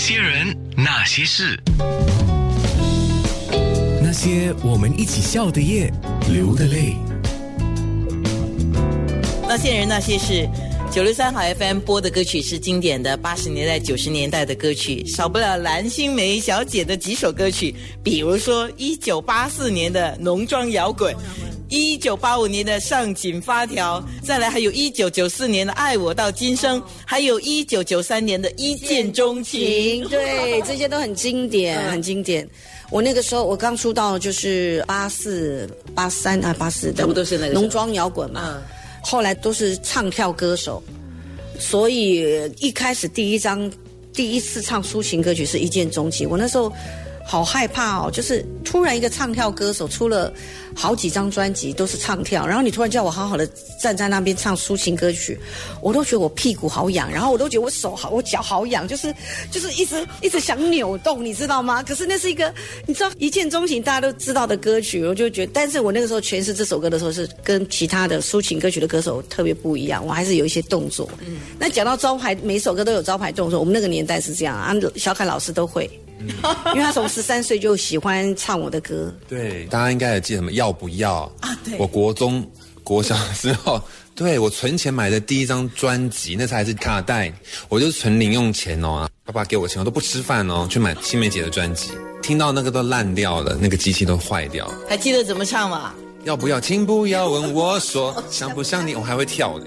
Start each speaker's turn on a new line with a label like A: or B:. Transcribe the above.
A: 些人，那些事，
B: 那些我们一起笑的夜，流的泪。
C: 那些人，那些事。九六三好 FM 播的歌曲是经典的八十年代、九十年代的歌曲，少不了蓝心湄小姐的几首歌曲，比如说一九八四年的浓妆摇滚，一九八五年的上紧发条，再来还有一九九四年的爱我到今生，还有一九九三年的一见钟情，
D: 对，这些都很经典，很经典。我那个时候我刚出道就是八四、八三啊，八四，
C: 差不都是那个
D: 浓妆摇滚嘛。后来都是唱跳歌手，所以一开始第一张、第一次唱抒情歌曲是一见钟情。我那时候。好害怕哦！就是突然一个唱跳歌手出了好几张专辑都是唱跳，然后你突然叫我好好的站在那边唱抒情歌曲，我都觉得我屁股好痒，然后我都觉得我手好，我脚好痒，就是 就是一直一直想扭动，你知道吗？可是那是一个你知道一见钟情大家都知道的歌曲，我就觉得，但是我那个时候诠释这首歌的时候是跟其他的抒情歌曲的歌手特别不一样，我还是有一些动作。嗯，那讲到招牌，每首歌都有招牌动作，我们那个年代是这样啊，小凯老师都会。因为他从十三岁就喜欢唱我的歌，
E: 对，大家应该也记得什么要不要
C: 啊？对，
E: 我国中、国小的时候，对我存钱买的第一张专辑，那才还是卡带，我就存零用钱哦，爸爸给我钱，我都不吃饭哦，去买新梅姐的专辑，听到那个都烂掉了，那个机器都坏掉。
C: 还记得怎么唱吗？
E: 要不要？请不要问我说，像不像你？我还会跳的。